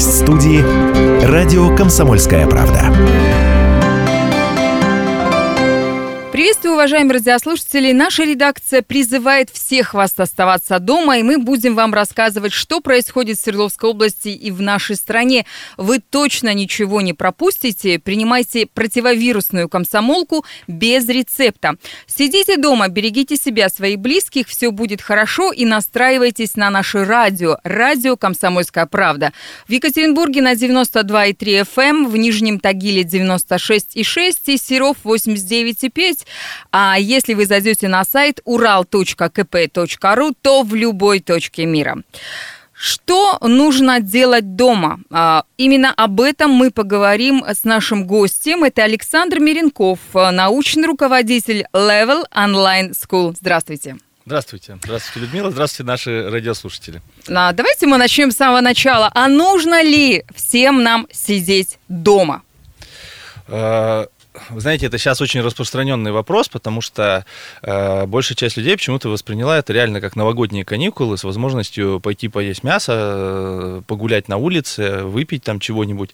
Гость студии – радио «Комсомольская правда». Приветствую, уважаемые радиослушатели. Наша редакция призывает всех вас оставаться дома, и мы будем вам рассказывать, что происходит в Свердловской области и в нашей стране. Вы точно ничего не пропустите. Принимайте противовирусную комсомолку без рецепта. Сидите дома, берегите себя, своих близких, все будет хорошо, и настраивайтесь на наше радио. Радио «Комсомольская правда». В Екатеринбурге на 92,3 FM, эм, в Нижнем Тагиле 96,6 и Серов 89,5. А если вы зайдете на сайт ural.kp.ru, то в любой точке мира. Что нужно делать дома? А, именно об этом мы поговорим с нашим гостем. Это Александр Миренков, научный руководитель Level Online School. Здравствуйте. Здравствуйте. Здравствуйте, Людмила. Здравствуйте, наши радиослушатели. А, давайте мы начнем с самого начала. А нужно ли всем нам сидеть дома? Вы знаете, это сейчас очень распространенный вопрос, потому что э, большая часть людей почему-то восприняла это реально как новогодние каникулы с возможностью пойти поесть мясо, э, погулять на улице, выпить там чего-нибудь.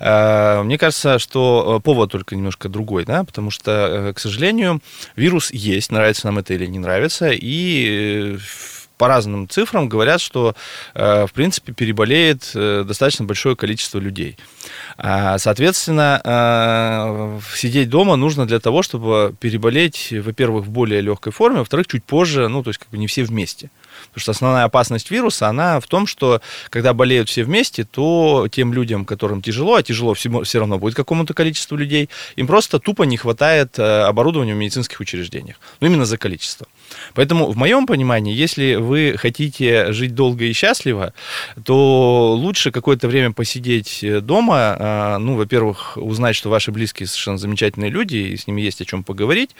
Э, мне кажется, что э, повод только немножко другой, да, потому что, э, к сожалению, вирус есть, нравится нам это или не нравится, и по разным цифрам говорят, что, э, в принципе, переболеет э, достаточно большое количество людей. А, соответственно, э, сидеть дома нужно для того, чтобы переболеть, во-первых, в более легкой форме, во-вторых, чуть позже, ну, то есть как бы не все вместе. Потому что основная опасность вируса, она в том, что когда болеют все вместе, то тем людям, которым тяжело, а тяжело все, все равно будет какому-то количеству людей, им просто тупо не хватает оборудования в медицинских учреждениях. Ну, именно за количество. Поэтому, в моем понимании, если вы хотите жить долго и счастливо, то лучше какое-то время посидеть э, дома, а, ну, во-первых, узнать, что ваши близкие совершенно замечательные люди, и с ними есть о чем поговорить.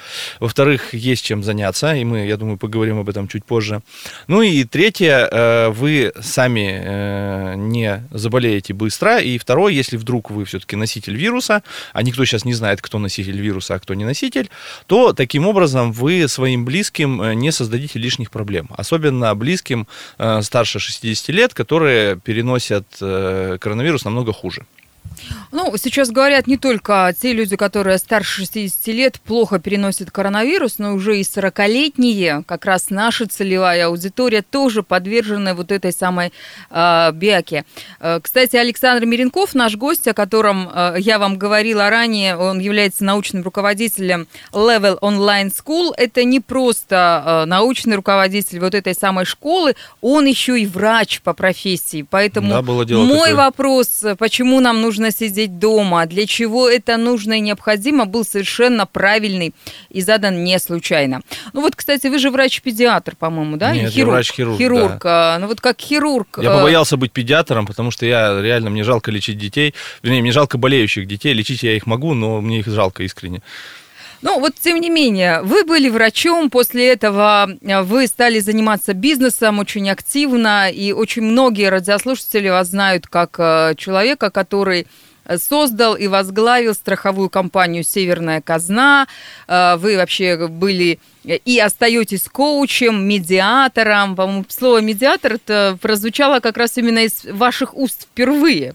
Во-вторых, есть чем заняться, и мы, я думаю, поговорим об этом чуть позже. Ну и третье, э, вы сами э, не заболеете быстро. И второе, если вдруг вы все-таки носитель вируса, а никто сейчас не знает, кто носитель вируса, а кто не носитель, то таким образом вы своим близким не создадите лишних проблем. Особенно близким э, старше 60 лет, которые переносят э, коронавирус намного хуже. Ну, сейчас говорят не только те люди, которые старше 60 лет, плохо переносят коронавирус, но уже и 40-летние, как раз наша целевая аудитория, тоже подвержены вот этой самой э, биаке. Э, кстати, Александр Миренков, наш гость, о котором э, я вам говорила ранее, он является научным руководителем Level Online School. Это не просто э, научный руководитель вот этой самой школы, он еще и врач по профессии. Поэтому да, мой такое. вопрос, почему нам нужно сидеть дома, для чего это нужно и необходимо, был совершенно правильный и задан не случайно. Ну вот, кстати, вы же врач-педиатр, по-моему, да? Нет, хирург. врач-хирург, Хирург. Да. Ну вот как хирург. Я побоялся быть педиатром, потому что я реально, мне жалко лечить детей. Вернее, мне жалко болеющих детей. Лечить я их могу, но мне их жалко искренне. Ну, вот тем не менее, вы были врачом, после этого э, вы стали заниматься бизнесом очень активно, и очень многие радиослушатели вас знают как э, человека, который создал и возглавил страховую компанию «Северная казна». Э, вы вообще были и остаетесь коучем, медиатором. По-моему, слово медиатор это прозвучало как раз именно из ваших уст впервые.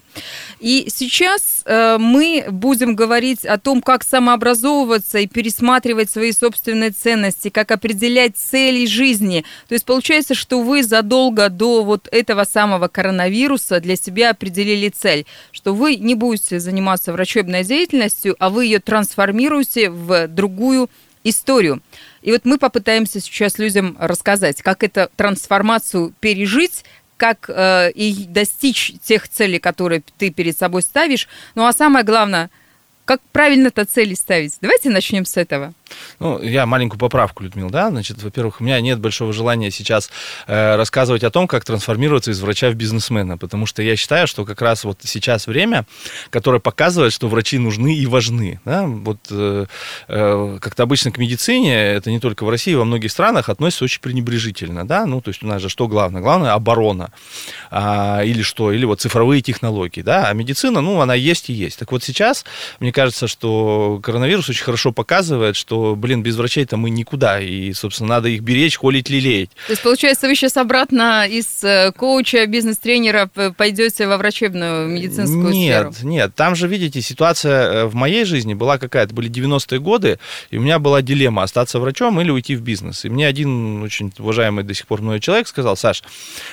И сейчас э, мы будем говорить о том, как самообразовываться и пересматривать свои собственные ценности, как определять цели жизни. То есть получается, что вы задолго до вот этого самого коронавируса для себя определили цель, что вы не будете заниматься врачебной деятельностью, а вы ее трансформируете в другую историю. И вот мы попытаемся сейчас людям рассказать, как эту трансформацию пережить, как э, и достичь тех целей, которые ты перед собой ставишь. Ну а самое главное, как правильно-то цели ставить. Давайте начнем с этого. Ну, я маленькую поправку, Людмила, да, значит, во-первых, у меня нет большого желания сейчас э, рассказывать о том, как трансформироваться из врача в бизнесмена, потому что я считаю, что как раз вот сейчас время, которое показывает, что врачи нужны и важны, да, вот э, э, как-то обычно к медицине, это не только в России, во многих странах относится очень пренебрежительно, да, ну, то есть у нас же что главное? Главное оборона, а, или что, или вот цифровые технологии, да, а медицина, ну, она есть и есть. Так вот сейчас, мне кажется, что коронавирус очень хорошо показывает, что что, блин, без врачей-то мы никуда, и, собственно, надо их беречь, холить, лелеять. То есть, получается, вы сейчас обратно из э, коуча, бизнес-тренера пойдете во врачебную медицинскую нет, сферу? Нет, там же, видите, ситуация э, в моей жизни была какая-то, были 90-е годы, и у меня была дилемма, остаться врачом или уйти в бизнес. И мне один очень уважаемый до сих пор мной человек сказал, Саш,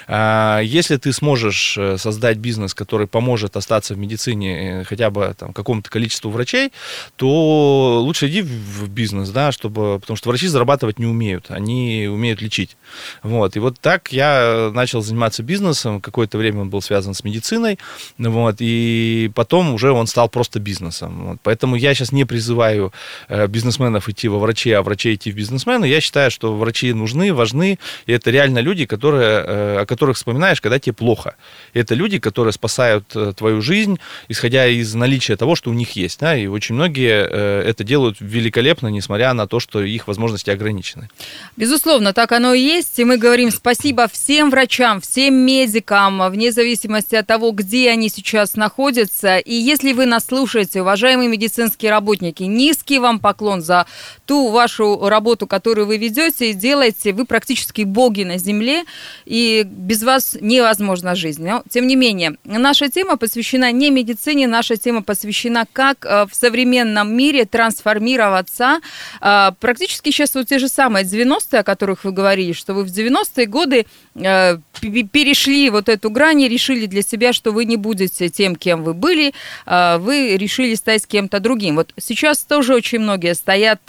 а, если ты сможешь э, создать бизнес, который поможет остаться в медицине хотя бы там, какому-то количеству врачей, то лучше иди в бизнес, да, чтобы, потому что врачи зарабатывать не умеют, они умеют лечить. Вот. И вот так я начал заниматься бизнесом, какое-то время он был связан с медициной, вот, и потом уже он стал просто бизнесом. Вот. Поэтому я сейчас не призываю э, бизнесменов идти во врачи, а врачей идти в бизнесмены. Я считаю, что врачи нужны, важны, и это реально люди, которые, э, о которых вспоминаешь, когда тебе плохо. Это люди, которые спасают э, твою жизнь, исходя из наличия того, что у них есть. Да? И очень многие это делают великолепно, несмотря на то, что их возможности ограничены. Безусловно, так оно и есть. И мы говорим спасибо всем врачам, всем медикам, вне зависимости от того, где они сейчас находятся. И если вы нас слушаете, уважаемые медицинские работники, низкий вам поклон за ту вашу работу, которую вы ведете и делаете. Вы практически боги на земле, и без вас невозможна жизнь. Но, тем не менее, наша тема посвящена не медицине, наша тема посвящена, как э, в современном мире трансформироваться. Э, практически сейчас вот те же самые 90-е, о которых вы говорили, что вы в 90-е годы перешли вот эту грань и решили для себя, что вы не будете тем, кем вы были, вы решили стать кем-то другим. Вот сейчас тоже очень многие стоят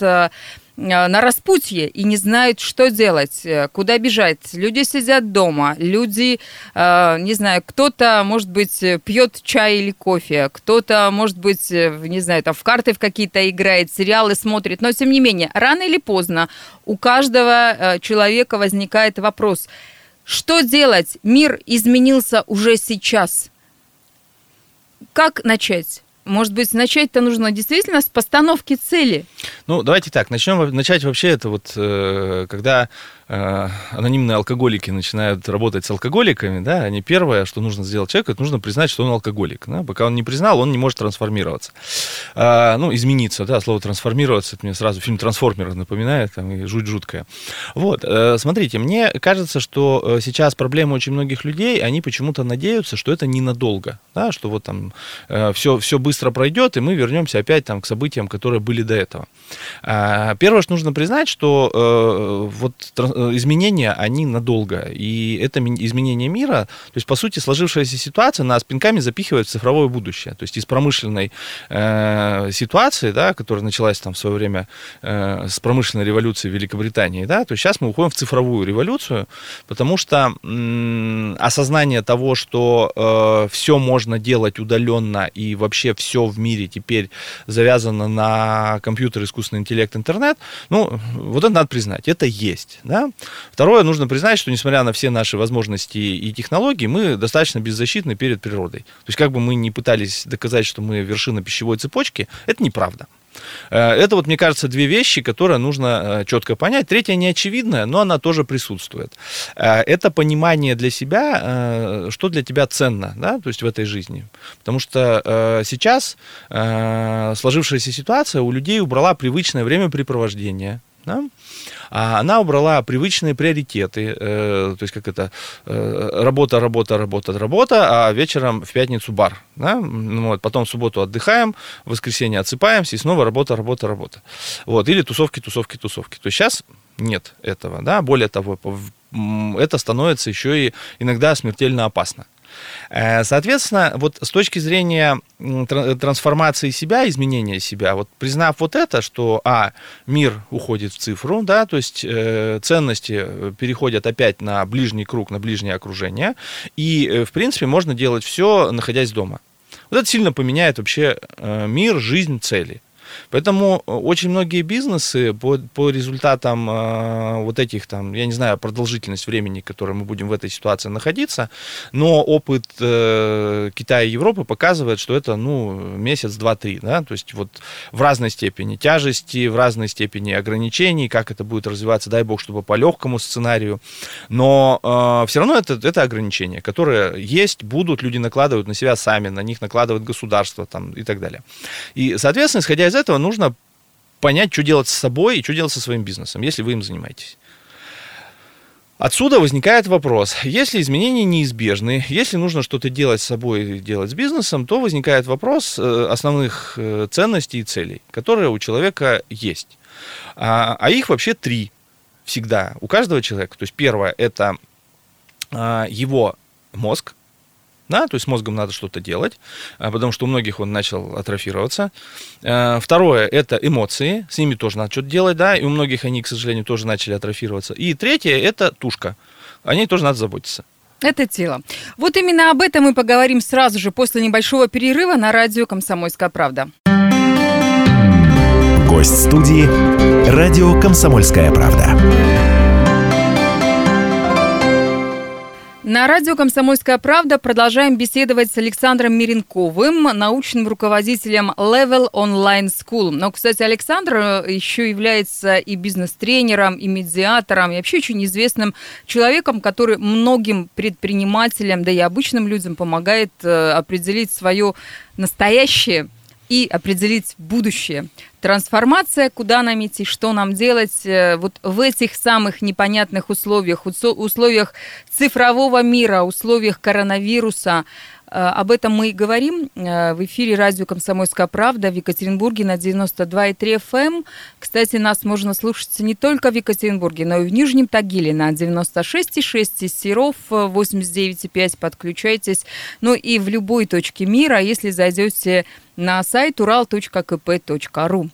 Э, на распутье и не знают, что делать, э, куда бежать. Люди сидят дома, люди, э, не знаю, кто-то, может быть, пьет чай или кофе, кто-то, может быть, не знаю, там в карты в какие-то играет, сериалы смотрит, но тем не менее, рано или поздно у каждого человека возникает вопрос, что делать? Мир изменился уже сейчас. Как начать? Может быть, начать-то нужно действительно с постановки цели? Ну, давайте так, начнем начать вообще это вот, э, когда анонимные алкоголики начинают работать с алкоголиками, да, они первое, что нужно сделать человеку, это нужно признать, что он алкоголик. Да? Пока он не признал, он не может трансформироваться. А, ну, измениться, да, слово трансформироваться, это мне сразу фильм «Трансформеры» напоминает, там, и жуть жуткая. Вот, э, смотрите, мне кажется, что э, сейчас проблемы очень многих людей, они почему-то надеются, что это ненадолго, да, что вот там все, все быстро пройдет, и мы вернемся опять там к событиям, которые были до этого. А, первое, что нужно признать, что вот Э, изменения, они надолго. И это изменение мира, то есть, по сути, сложившаяся ситуация нас пинками запихивает в цифровое будущее. То есть из промышленной э, ситуации, да, которая началась там в свое время э, с промышленной революции в Великобритании, да, то сейчас мы уходим в цифровую революцию, потому что м, осознание того, что э, все можно делать удаленно и вообще все в мире теперь завязано на компьютер, искусственный интеллект, интернет, ну, вот это надо признать, это есть, да, Второе, нужно признать, что несмотря на все наши возможности и технологии, мы достаточно беззащитны перед природой. То есть как бы мы ни пытались доказать, что мы вершина пищевой цепочки, это неправда. Э, это вот, мне кажется, две вещи, которые нужно э, четко понять. Третья не очевидная, но она тоже присутствует. Э, это понимание для себя, что для тебя ценно, да, то есть в этой жизни. Потому что сейчас сложившаяся ситуация у людей убрала привычное времяпрепровождение, да? а она убрала привычные приоритеты, э, то есть как это, э, работа, работа, работа, работа, а вечером в пятницу бар, да? ну, вот, потом в субботу отдыхаем, в воскресенье отсыпаемся, и снова работа, работа, работа. Вот, или тусовки, тусовки, тусовки. То есть сейчас нет этого, да, более того, это становится еще и иногда смертельно опасно. Э, соответственно, вот с точки зрения трансформации себя, изменения себя, вот признав вот это, что, а, мир уходит в цифру, да, то есть э, ценности э, переходят опять на ближний круг, на ближнее окружение, и, э, в принципе, можно делать все, находясь дома. Вот это сильно поменяет вообще мир, жизнь, цели. Поэтому э, очень многие бизнесы по, по результатам э, вот этих, там, я не знаю, продолжительность времени, которой мы будем в этой ситуации находиться, но опыт э, Китая и Европы показывает, что это, ну, месяц, два, три, да, то есть вот в разной степени тяжести, в разной степени ограничений, как это будет развиваться, дай бог, чтобы по легкому сценарию, но э, все равно это, это ограничения, которые есть, будут, люди накладывают на себя сами, на них накладывает государство там, и так далее. И, соответственно, исходя из этого, нужно понять, что делать с собой и что делать со своим бизнесом, если вы им занимаетесь. Отсюда возникает вопрос, если изменения неизбежны, если нужно что-то делать с собой, делать с бизнесом, то возникает вопрос э, основных э, ценностей и целей, которые у человека есть. А, а их вообще три всегда, у каждого человека. То есть первое – это а, его мозг, да, то есть мозгом надо что-то делать, а, потому что у многих он начал атрофироваться. А, второе – это эмоции, с ними тоже надо что-то делать, да, и у многих они, к сожалению, тоже начали атрофироваться. И третье – это тушка, о ней тоже надо заботиться. Это тело. Вот именно об этом мы поговорим сразу же после небольшого перерыва на радио «Комсомольская правда». Гость студии «Радио Комсомольская правда». На радио «Комсомольская правда» продолжаем беседовать с Александром Миренковым, научным руководителем Level Online School. Но, кстати, Александр э, еще является и бизнес-тренером, и медиатором, и вообще очень известным человеком, который многим предпринимателям, да и обычным людям помогает э, определить свое настоящее и определить будущее. Трансформация, куда нам идти, что нам делать э, вот в этих самых непонятных условиях, условиях цифрового мира, условиях коронавируса, Э, об этом мы и говорим э, в эфире радио «Комсомольская правда» в Екатеринбурге на 92,3 FM. Эм. Кстати, нас можно слушать не только в Екатеринбурге, но и в Нижнем Тагиле на 96,6 из Серов 89,5. Подключайтесь. Ну и в любой точке мира, если зайдете на сайт ural.kp.ru.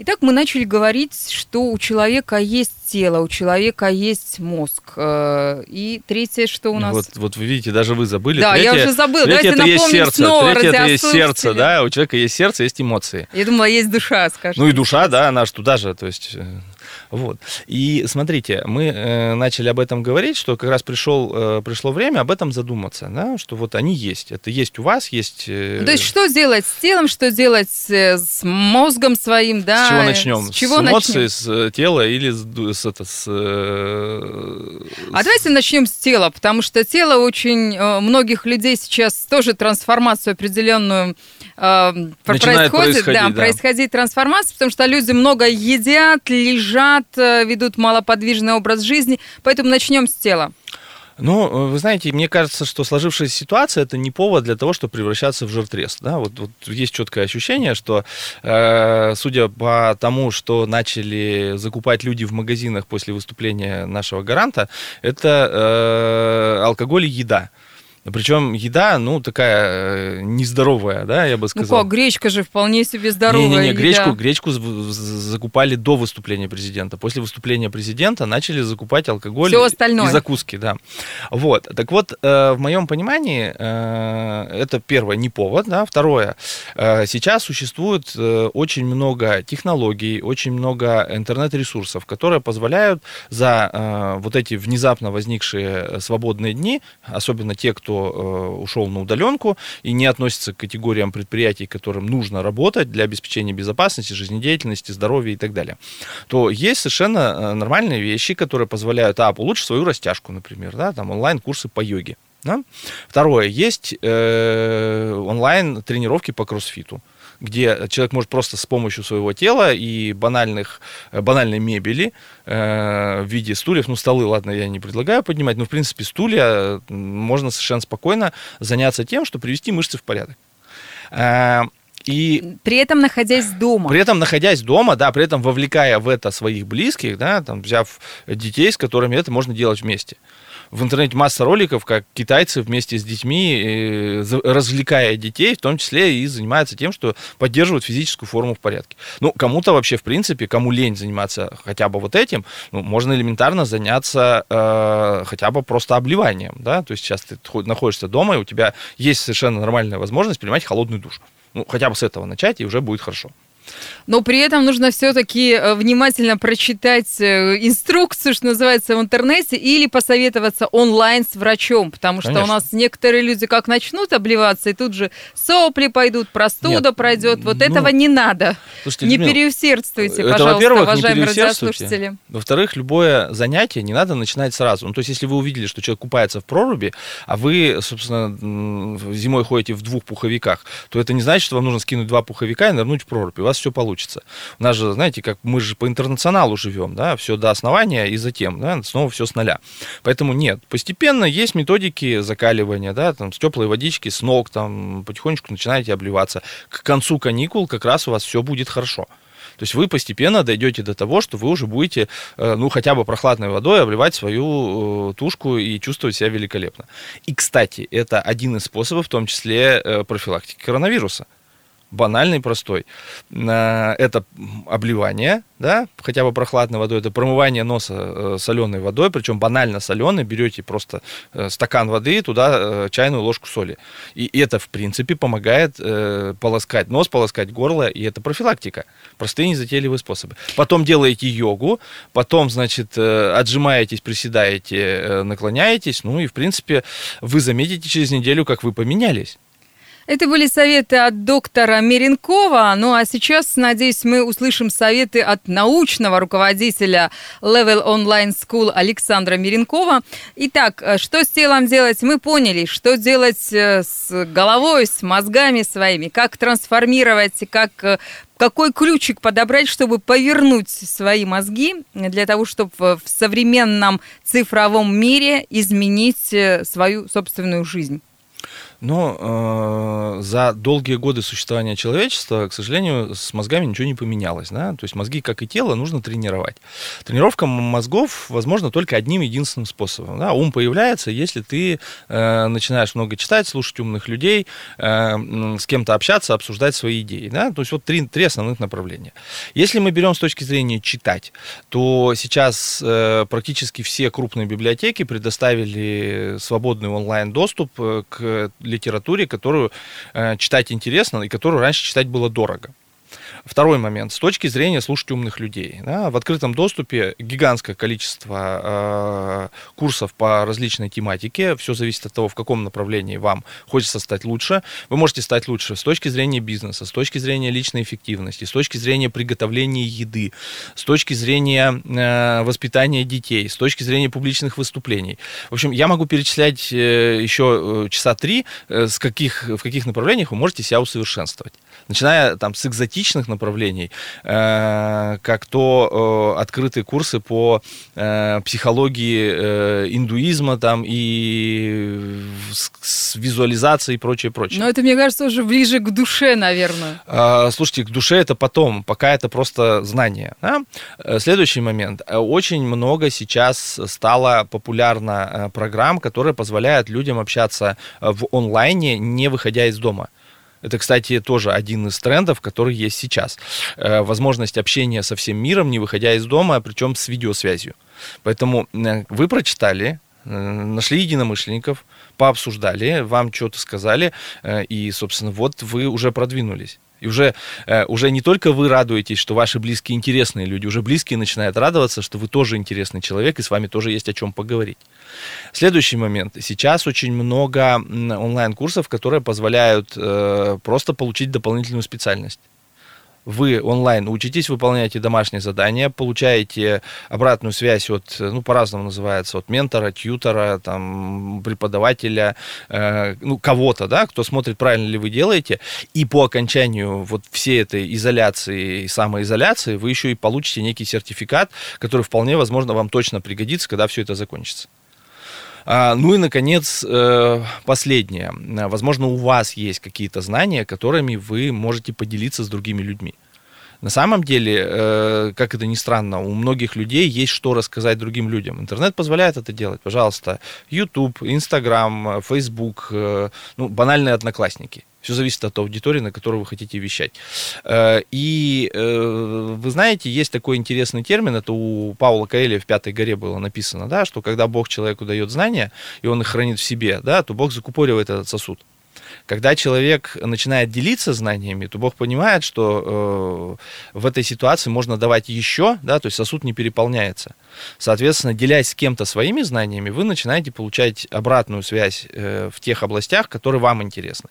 Итак, мы начали говорить, что у человека есть тело, у человека есть мозг. Э, и третье, что у нас... Вот, вот вы видите, даже вы забыли. Да, третье, я уже забыла. Третье Давайте это есть сердце. снова Третье это есть сердце, да. У человека есть сердце, есть эмоции. Я думала, есть душа, скажем. Ну и душа, да, она же туда же, то есть э, вот. И смотрите, мы э, начали об этом говорить, что как раз пришел, э, пришло время об этом задуматься, да, что вот они есть. Это есть у вас, есть... Э... То есть что делать с телом, что делать э, с мозгом своим, да? С чего начнем? С, чего с эмоций, начнем? с э, тела или с, с, это, с, э, А давайте начнем с тела, потому что тело очень э, многих людей сейчас тоже трансформацию определенную э, происходит, да, да. происходить трансформация, потому что люди много едят, лежат, э, ведут малоподвижный образ жизни. Поэтому начнем с тела. Ну, вы знаете, мне кажется, что сложившаяся ситуация это не повод для того, чтобы превращаться в жиртрез. Да? Вот, вот есть четкое ощущение, что, э, судя по тому, что начали закупать люди в магазинах после выступления нашего гаранта, это э, алкоголь и еда. Причем еда, ну, такая э, нездоровая, да, я бы Ну сказал. как, гречка же вполне себе здоровая Не-не-не, еда. гречку, гречку закупали до выступления президента. После выступления президента начали закупать алкоголь Всё остальное. и закуски, да. Вот. Так вот, э, в моем понимании, э, это первое, не повод, да. Второе, сейчас существует очень много технологий, очень много интернет-ресурсов, которые позволяют за вот эти внезапно возникшие свободные дни, особенно те, кто э, ушел на удаленку и не относится к категориям предприятий, которым нужно работать для обеспечения безопасности, жизнедеятельности, здоровья и так далее, то есть совершенно э, нормальные вещи, которые позволяют, а, улучшить свою растяжку, например, да, там онлайн-курсы по йоге. Да? Второе, есть э, онлайн тренировки по кроссфиту где человек может просто с помощью своего тела и банальных, э, банальной мебели э, в виде стульев, ну, столы, ладно, я не предлагаю поднимать, но, в принципе, стулья можно совершенно спокойно заняться тем, что привести мышцы в порядок. Э, и При этом находясь дома. при этом, находясь дома, да, при этом вовлекая в это своих близких, да, там, взяв детей, с которыми это можно делать вместе. В интернете масса роликов, как китайцы вместе с детьми, э, развлекая детей, в том числе и занимаются тем, что поддерживают физическую форму в порядке. Ну, кому-то вообще, в принципе, кому лень заниматься хотя бы вот этим, ну, можно элементарно заняться э, хотя бы просто обливанием, да, то есть сейчас ты хо- находишься дома, и у тебя есть совершенно нормальная возможность принимать холодный душ. Ну, хотя бы с этого начать, и уже будет хорошо. Но при этом нужно все-таки внимательно прочитать э, инструкцию, что называется, в интернете, или посоветоваться онлайн с врачом, потому что у Конечно. нас некоторые люди как начнут обливаться, и тут же сопли пойдут, простуда Нет, пройдет. Вот ну, этого не надо. Слушайте, не Людмила, переусердствуйте, это, пожалуйста, уважаемые радиослушатели. Во-вторых, любое занятие не надо начинать сразу. Ну, то есть, если вы увидели, что человек купается в проруби, а вы, собственно, зимой ходите в двух пуховиках, то это не значит, что вам нужно скинуть два пуховика и нырнуть в прорубь. И У вас все получится. У нас же, знаете, как мы же по интернационалу живем, да, все до основания и затем, да, снова все с нуля. Поэтому нет, постепенно есть методики закаливания, да, там, с теплой водички, с ног, там, потихонечку начинаете обливаться. К концу каникул как раз у вас все будет хорошо. То есть вы постепенно дойдете до того, что вы уже будете, э, ну, хотя бы прохладной водой обливать свою э, тушку и чувствовать себя великолепно. И, кстати, это один из способов, в том числе, э, профилактики коронавируса банальный, простой. Это обливание, да, хотя бы прохладной водой, это промывание носа э, соленой водой, причем банально соленой, берете просто э, стакан воды, туда э, чайную ложку соли. И это, в принципе, помогает полоскать нос, полоскать горло, и это профилактика. Простые незатейливые способы. Потом делаете йогу, потом, значит, отжимаетесь, приседаете, наклоняетесь, ну и, в принципе, вы заметите через неделю, как вы поменялись. Это были советы от доктора Меренкова. Ну а сейчас, надеюсь, мы услышим советы от научного руководителя Level Online School Александра Меренкова. Итак, э, что с телом делать? Мы поняли, что делать э, с головой, с мозгами своими, как трансформировать, как э, какой ключик подобрать, чтобы повернуть свои мозги для того, чтобы в современном цифровом мире изменить свою собственную жизнь? Но э, за долгие годы существования человечества, к сожалению, с мозгами ничего не поменялось. Да? То есть мозги, как и тело, нужно тренировать. Тренировка мозгов возможно только одним единственным способом. Да? Ум появляется, если ты э, начинаешь много читать, слушать умных людей, э, с кем-то общаться, обсуждать свои идеи. Да? То есть вот три, три основных направления. Если мы берем с точки зрения читать, то сейчас э, практически все крупные библиотеки предоставили свободный онлайн-доступ э, к литературе, которую э, читать интересно и которую раньше читать было дорого. Второй момент. С точки зрения слушать умных людей. Да, в открытом доступе гигантское количество э, курсов по различной тематике. Все зависит от того, в каком направлении вам хочется стать лучше. Вы можете стать лучше с точки зрения бизнеса, с точки зрения личной эффективности, с точки зрения приготовления еды, с точки зрения э, воспитания детей, с точки зрения публичных выступлений. В общем, я могу перечислять э, еще э, часа три, э, с каких, в каких направлениях вы можете себя усовершенствовать. Начиная там с экзотичных направлений, э, как то э, открытые курсы по э, психологии индуизма там и с визуализацией и прочее, прочее. Но это, мне кажется, уже ближе к душе, наверное. А, слушайте, к душе это потом, пока это просто знание. Да? Следующий момент. Очень много сейчас стало популярно программ, которые позволяют людям общаться в онлайне, не выходя из дома. Это, кстати, тоже один из трендов, который есть сейчас. Э, возможность общения со всем миром, не выходя из дома, причем с видеосвязью. Поэтому э, вы прочитали, э, нашли единомышленников, пообсуждали, вам что-то сказали, и, собственно, вот вы уже продвинулись. И уже, уже не только вы радуетесь, что ваши близкие интересные люди, уже близкие начинают радоваться, что вы тоже интересный человек, и с вами тоже есть о чем поговорить. Следующий момент. Сейчас очень много онлайн-курсов, которые позволяют э, просто получить дополнительную специальность вы онлайн учитесь, выполняете домашние задания, получаете обратную связь от, ну, по-разному называется, от ментора, тьютера, там, преподавателя, э, ну, кого-то, да, кто смотрит, правильно ли вы делаете, и по окончанию вот всей этой изоляции и самоизоляции вы еще и получите некий сертификат, который вполне возможно вам точно пригодится, когда все это закончится. А, ну и, наконец, э, последнее. Возможно, у вас есть какие-то знания, которыми вы можете поделиться с другими людьми. На самом деле, э, как это ни странно, у многих людей есть что рассказать другим людям. Интернет позволяет это делать. Пожалуйста, YouTube, Instagram, Facebook, э, ну, банальные одноклассники. Все зависит от аудитории, на которую вы хотите вещать. Э, и э, вы знаете, есть такой интересный термин, это у Паула Каэля в «Пятой горе» было написано, да, что когда Бог человеку дает знания, и он их хранит в себе, да, то Бог закупоривает этот сосуд. Когда человек начинает делиться знаниями, то Бог понимает, что э, в этой ситуации можно давать еще, да, то есть сосуд не переполняется. Соответственно, делясь с кем-то своими знаниями, вы начинаете получать обратную связь э, в тех областях, которые вам интересны.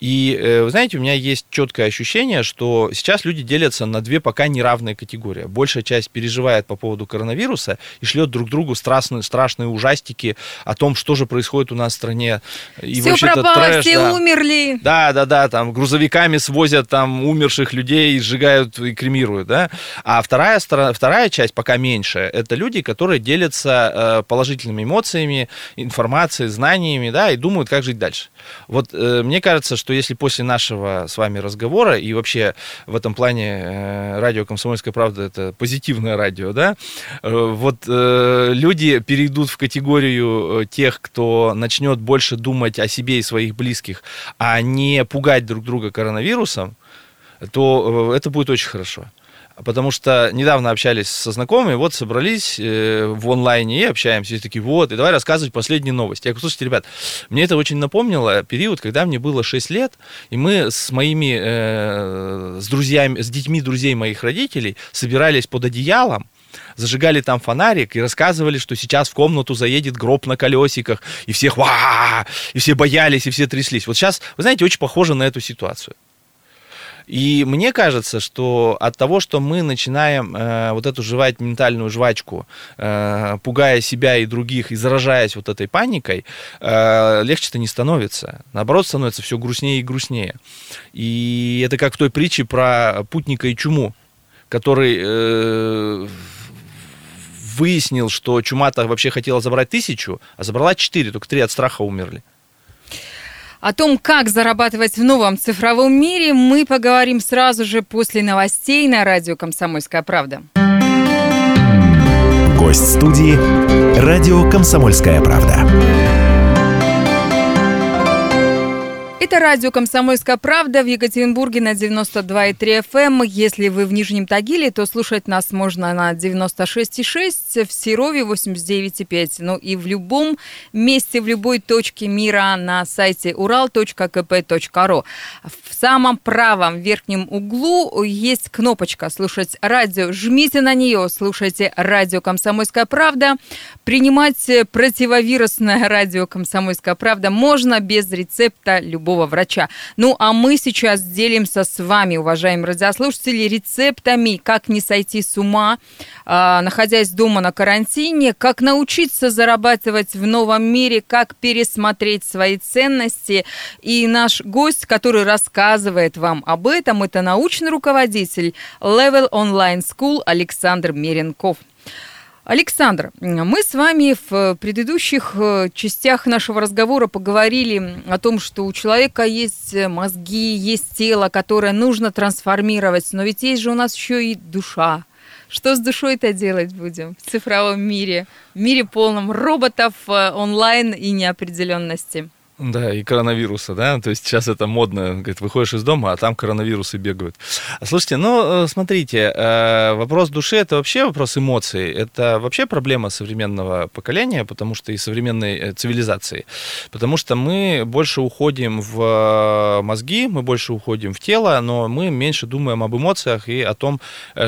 И, э, вы знаете, у меня есть четкое ощущение, что сейчас люди делятся на две пока неравные категории. Большая часть переживает по поводу коронавируса и шлет друг другу страшные, страшные ужастики о том, что же происходит у нас в стране. И все пропало, трэш, Все да. умерли. Да, да, да, там грузовиками свозят там умерших людей, сжигают и кремируют, да. А вторая, вторая часть, пока меньше, это люди, которые делятся э, положительными эмоциями, информацией, знаниями, да, и думают, как жить дальше. Вот э, мне кажется, что если после нашего с вами разговора, и вообще в этом плане э, радио «Комсомольская правда» это позитивное радио, да, э, вот э, люди перейдут в категорию тех, кто начнет больше думать о себе и своих близких, а не пугать друг друга коронавирусом, то это будет очень хорошо. Потому что недавно общались со знакомыми, вот собрались э, в онлайне и общаемся. И такие, вот, и давай рассказывать последние новости. Я говорю, слушайте, ребят, мне это очень напомнило период, когда мне было 6 лет, и мы с моими, э, с друзьями, с детьми друзей моих родителей собирались под одеялом, зажигали там фонарик и рассказывали, что сейчас в комнату заедет гроб на колесиках, и всех ва и все боялись, и все тряслись. Вот сейчас, вы знаете, очень похоже на эту ситуацию. И мне кажется, что от того, что мы начинаем э, вот эту жевать ментальную жвачку, э, пугая себя и других и заражаясь вот этой паникой, э, легче-то не становится. Наоборот, становится все грустнее и грустнее. И это как в той притче про путника и чуму, который э, выяснил, что чума-то вообще хотела забрать тысячу, а забрала четыре, только три от страха умерли. О том, как зарабатывать в новом цифровом мире, мы поговорим сразу же после новостей на радио «Комсомольская правда». Гость студии «Радио Комсомольская правда». Это радио «Комсомольская правда» в Екатеринбурге на 92,3 FM. Эм. Если вы в Нижнем Тагиле, то слушать нас можно на 96,6, в Серове 89,5. Ну и в любом месте, в любой точке мира на сайте ural.kp.ru. В самом правом верхнем углу есть кнопочка «Слушать радио». Жмите на нее, слушайте радио «Комсомольская правда». Принимать противовирусное радио «Комсомольская правда» можно без рецепта любого любого врача. Ну, а мы сейчас делимся с вами, уважаемые радиослушатели, рецептами, как не сойти с ума, э, находясь дома на карантине, как научиться зарабатывать в новом мире, как пересмотреть свои ценности. И наш гость, который рассказывает вам об этом, это научный руководитель Level Online School Александр Меренков. Александр, мы с вами в предыдущих э, частях нашего разговора поговорили о том, что у человека есть мозги, есть тело, которое нужно трансформировать, но ведь есть же у нас еще и душа. Что с душой-то делать будем в цифровом мире, в мире полном роботов, э, онлайн и неопределенности? Да, и коронавируса, да, то есть сейчас это модно, говорит, выходишь из дома, а там коронавирусы бегают. Слушайте, ну, э, смотрите, э, вопрос души – это вообще вопрос эмоций, это вообще проблема современного поколения, потому что и современной э, цивилизации, потому что мы больше уходим в мозги, мы больше уходим в тело, но мы меньше думаем об эмоциях и о том,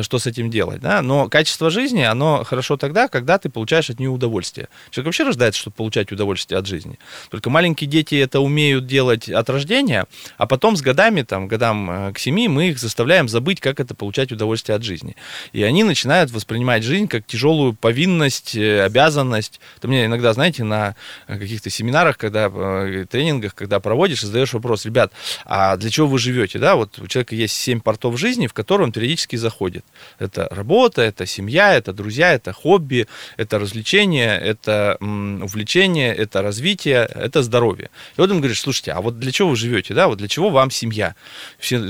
что с этим делать, да, но качество жизни, оно хорошо тогда, когда ты получаешь от нее удовольствие. Человек вообще рождается, чтобы получать удовольствие от жизни, только маленькие дети дети это умеют делать от рождения, а потом с годами, там, годам э, к семи, мы их заставляем забыть, как это получать удовольствие от жизни. И они начинают воспринимать жизнь как тяжелую повинность, э, обязанность. Это мне иногда, знаете, на каких-то семинарах, когда э, тренингах, когда проводишь, задаешь вопрос, ребят, а для чего вы живете? Да, вот у человека есть семь портов жизни, в которые он периодически заходит. Это работа, это семья, это друзья, это хобби, это развлечение, это увлечение, это развитие, это здоровье. И вот он говорит, слушайте, а вот для чего вы живете, да, вот для чего вам семья? Все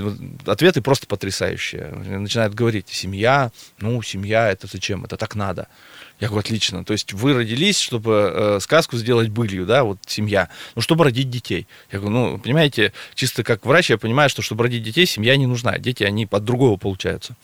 ответы просто потрясающие. Начинают говорить, семья, ну, семья, это зачем, это так надо. Я говорю, отлично. То есть вы родились, чтобы э, сказку сделать былью, да, вот семья. Ну, чтобы родить детей. Я говорю, ну, понимаете, чисто как врач я понимаю, что чтобы родить детей, семья не нужна. Дети, они под другого получаются.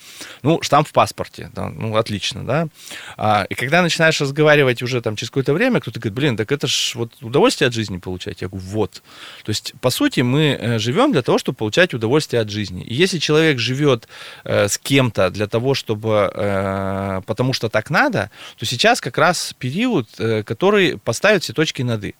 Ну, штамп в паспорте, да, ну, отлично, да. А, и когда начинаешь разговаривать уже там через какое-то время, кто-то говорит, блин, так это ж вот удовольствие от жизни получать. Я говорю, вот. То есть, по сути, мы э, живем для того, чтобы получать удовольствие от жизни. И если человек живет э, с кем-то для того, чтобы, э, потому что так надо, то сейчас как раз период, э, который поставит все точки над «и».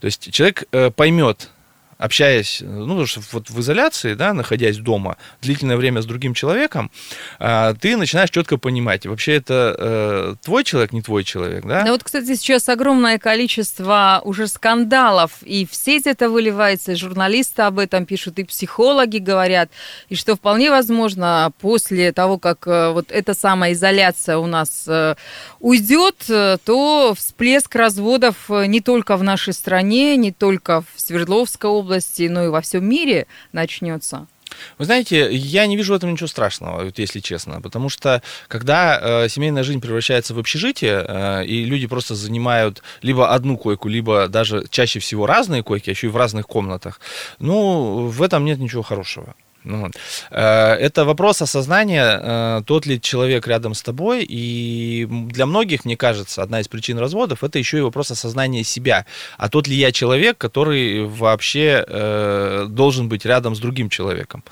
То есть человек э, поймет, общаясь, ну, потому что вот в изоляции, да, находясь дома длительное время с другим человеком, а, ты начинаешь четко понимать, вообще это э, твой человек, не твой человек, да? Да вот, кстати, сейчас огромное количество уже скандалов, и в сеть это выливается, и журналисты об этом пишут, и психологи говорят, и что вполне возможно после того, как э, вот эта самая изоляция у нас э, уйдет, то всплеск разводов не только в нашей стране, не только в Свердловской области, области, но и во всем мире начнется? Вы знаете, я не вижу в этом ничего страшного, вот если честно, потому что когда э, семейная жизнь превращается в общежитие, э, и люди просто занимают либо одну койку, либо даже чаще всего разные койки, а еще и в разных комнатах, ну, в этом нет ничего хорошего. Ну, э, это вопрос осознания, э, тот ли человек рядом с тобой. И для многих, мне кажется, одна из причин разводов это еще и вопрос осознания себя. А тот ли я человек, который вообще э, должен быть рядом с другим человеком.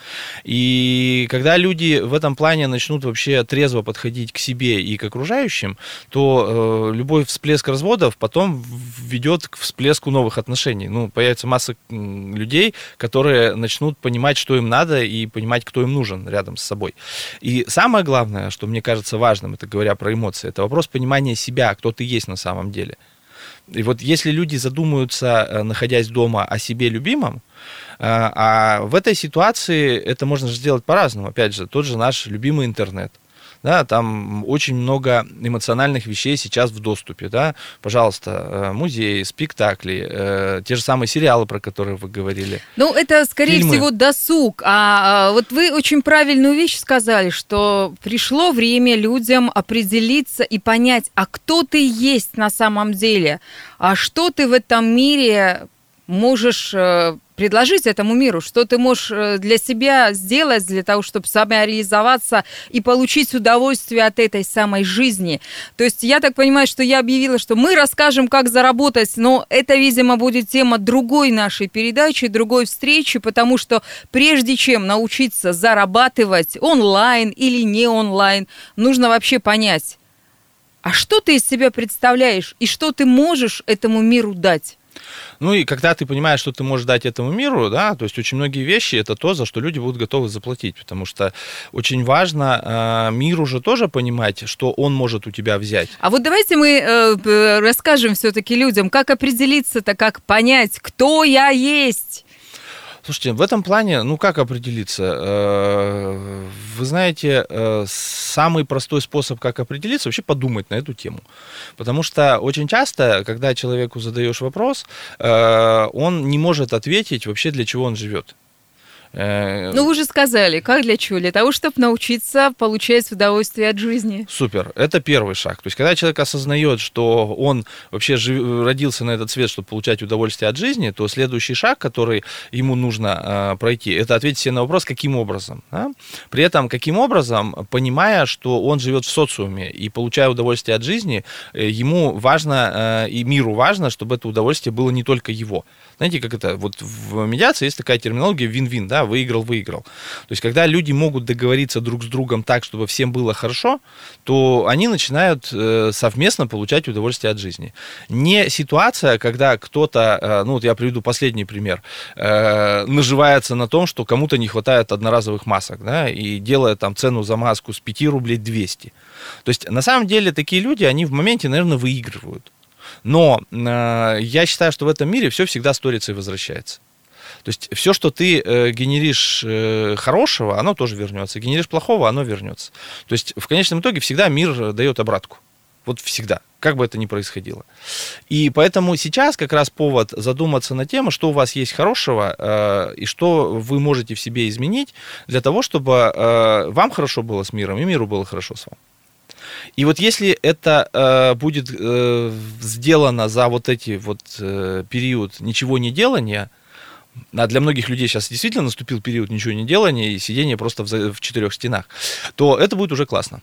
И когда люди в этом плане начнут вообще трезво подходить к себе и к окружающим, то любой всплеск разводов потом ведет к всплеску новых отношений. Ну, появится масса людей, которые начнут понимать, что им надо, и понимать, кто им нужен рядом с собой. И самое главное, что мне кажется важным, это говоря про эмоции, это вопрос понимания себя, кто ты есть на самом деле. И вот если люди задумаются, э, находясь дома, о себе любимом, э, а в этой ситуации это можно сделать по-разному. Опять же, тот же наш любимый интернет – да, там очень много эмоциональных вещей сейчас в доступе, да, пожалуйста, э, музеи, спектакли, э, те же самые сериалы, про которые вы говорили. Ну, это, скорее фильмы. всего, досуг, а, а вот вы очень правильную вещь сказали, что пришло время людям определиться и понять, а кто ты есть на самом деле, а что ты в этом мире можешь э, предложить этому миру, что ты можешь э, для себя сделать для того, чтобы самореализоваться и получить удовольствие от этой самой жизни. То есть я так понимаю, что я объявила, что мы расскажем, как заработать, но это, видимо, будет тема другой нашей передачи, другой встречи, потому что прежде чем научиться зарабатывать онлайн или не онлайн, нужно вообще понять, а что ты из себя представляешь и что ты можешь этому миру дать. Ну и когда ты понимаешь, что ты можешь дать этому миру, да, то есть очень многие вещи это то, за что люди будут готовы заплатить, потому что очень важно э, миру же тоже понимать, что он может у тебя взять. А вот давайте мы э, расскажем все-таки людям, как определиться-то, как понять, кто я есть. Слушайте, в этом плане, ну как определиться? Э, вы знаете, э, самый простой способ, как определиться, вообще подумать на эту тему. Потому что очень часто, когда человеку задаешь вопрос, э, он не может ответить вообще, для чего он живет. Э, ну, вы уже сказали, как для чего? Для того, чтобы научиться получать удовольствие от жизни. Супер. Это первый шаг. То есть, когда человек осознает, что он вообще жив... родился на этот свет, чтобы получать удовольствие от жизни, то следующий шаг, который ему нужно э, пройти, это ответить себе на вопрос, каким образом. Да? При этом, каким образом, понимая, что он живет в социуме и получая удовольствие от жизни, э, ему важно э, и миру важно, чтобы это удовольствие было не только его. Знаете, как это, вот в медиации есть такая терминология вин-вин, да, выиграл-выиграл. То есть, когда люди могут договориться друг с другом так, чтобы всем было хорошо, то они начинают э, совместно получать удовольствие от жизни. Не ситуация, когда кто-то, э, ну вот я приведу последний пример, э, наживается на том, что кому-то не хватает одноразовых масок, да, и делает там цену за маску с 5 рублей 200. То есть, на самом деле, такие люди, они в моменте, наверное, выигрывают. Но э, я считаю, что в этом мире все всегда сторится и возвращается. То есть все, что ты э, генеришь э, хорошего, оно тоже вернется. Генеришь плохого, оно вернется. То есть в конечном итоге всегда мир дает обратку. Вот всегда, как бы это ни происходило. И поэтому сейчас как раз повод задуматься на тему, что у вас есть хорошего э, и что вы можете в себе изменить для того, чтобы э, вам хорошо было с миром и миру было хорошо с вами. И вот если это э, будет э, сделано за вот эти вот э, период ничего не делания, а для многих людей сейчас действительно наступил период ничего не делания и сидения просто в, в четырех стенах, то это будет уже классно.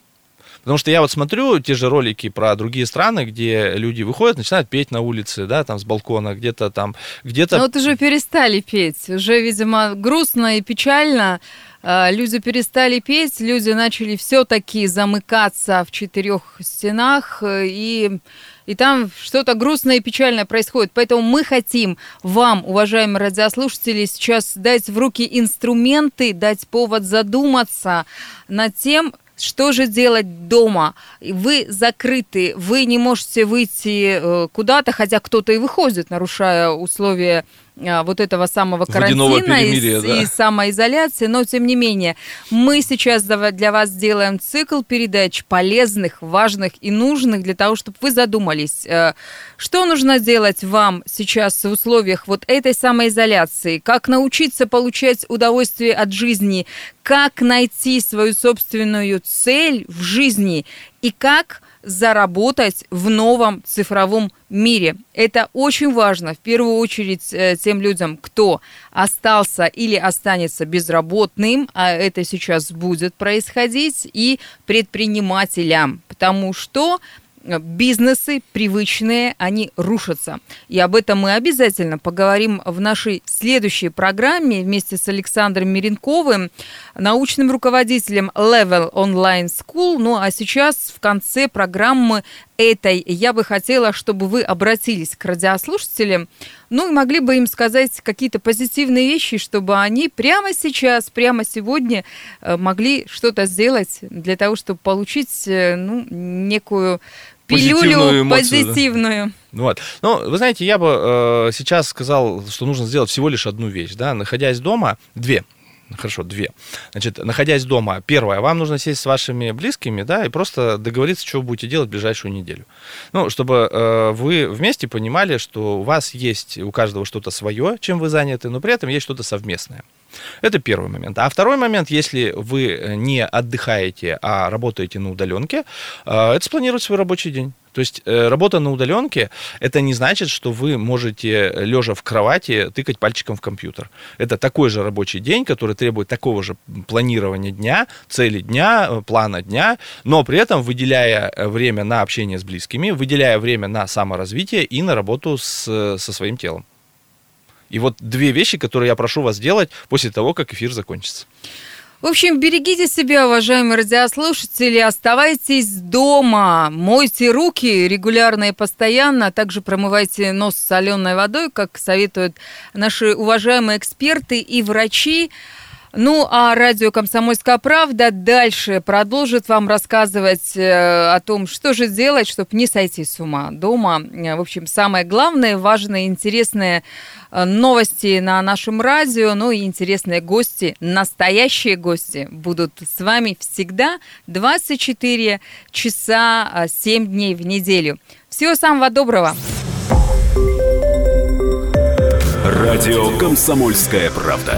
Потому что я вот смотрю те же ролики про другие страны, где люди выходят, начинают петь на улице, да, там с балкона, где-то там, где-то... Ну вот уже перестали петь, уже, видимо, грустно и печально. А, люди перестали петь, люди начали все-таки замыкаться в четырех стенах, и и там что-то грустное и печальное происходит. Поэтому мы хотим вам, уважаемые радиослушатели, сейчас дать в руки инструменты, дать повод задуматься над тем, что же делать дома? Вы закрыты, вы не можете выйти э, куда-то, хотя кто-то и выходит, нарушая условия вот этого самого карантина и, да. и самоизоляции, но тем не менее мы сейчас для вас сделаем цикл передач полезных, важных и нужных для того, чтобы вы задумались, э, что нужно делать вам сейчас в условиях вот этой самоизоляции, как научиться получать удовольствие от жизни, как найти свою собственную цель в жизни и как заработать в новом цифровом мире. Это очень важно, в первую очередь, э, тем людям, кто остался или останется безработным, а это сейчас будет происходить, и предпринимателям, потому что бизнесы привычные, они рушатся. И об этом мы обязательно поговорим в нашей следующей программе вместе с Александром Миренковым, научным руководителем Level Online School. Ну а сейчас в конце программы этой я бы хотела, чтобы вы обратились к радиослушателям, ну и могли бы им сказать какие-то позитивные вещи, чтобы они прямо сейчас, прямо сегодня э, могли что-то сделать для того, чтобы получить э, ну, некую пилюлю эмоцию, позитивную. Да. Ну вот. Ну, вы знаете, я бы э, сейчас сказал, что нужно сделать всего лишь одну вещь, да, находясь дома, две. Хорошо, две. Значит, находясь дома, первое, вам нужно сесть с вашими близкими, да, и просто договориться, что вы будете делать в ближайшую неделю. Ну, чтобы э, вы вместе понимали, что у вас есть у каждого что-то свое, чем вы заняты, но при этом есть что-то совместное. Это первый момент. А второй момент, если вы не отдыхаете, а работаете на удаленке, э, это спланировать свой рабочий день. То есть э, работа на удаленке, это не значит, что вы можете, лежа в кровати, тыкать пальчиком в компьютер. Это такой же рабочий день, который требует такого же планирования дня, цели дня, э, плана дня, но при этом выделяя время на общение с близкими, выделяя время на саморазвитие и на работу с, со своим телом. И вот две вещи, которые я прошу вас сделать после того, как эфир закончится. В общем, берегите себя, уважаемые радиослушатели, оставайтесь дома, мойте руки регулярно и постоянно, а также промывайте нос соленой водой, как советуют наши уважаемые эксперты и врачи. Ну, а радио «Комсомольская правда» дальше продолжит вам рассказывать э, о том, что же делать, чтобы не сойти с ума дома. Э, в общем, самое главное, важное, интересное э, новости на нашем радио, ну и интересные гости, настоящие гости будут с вами всегда 24 часа 7 дней в неделю. Всего самого доброго! Радио «Комсомольская правда».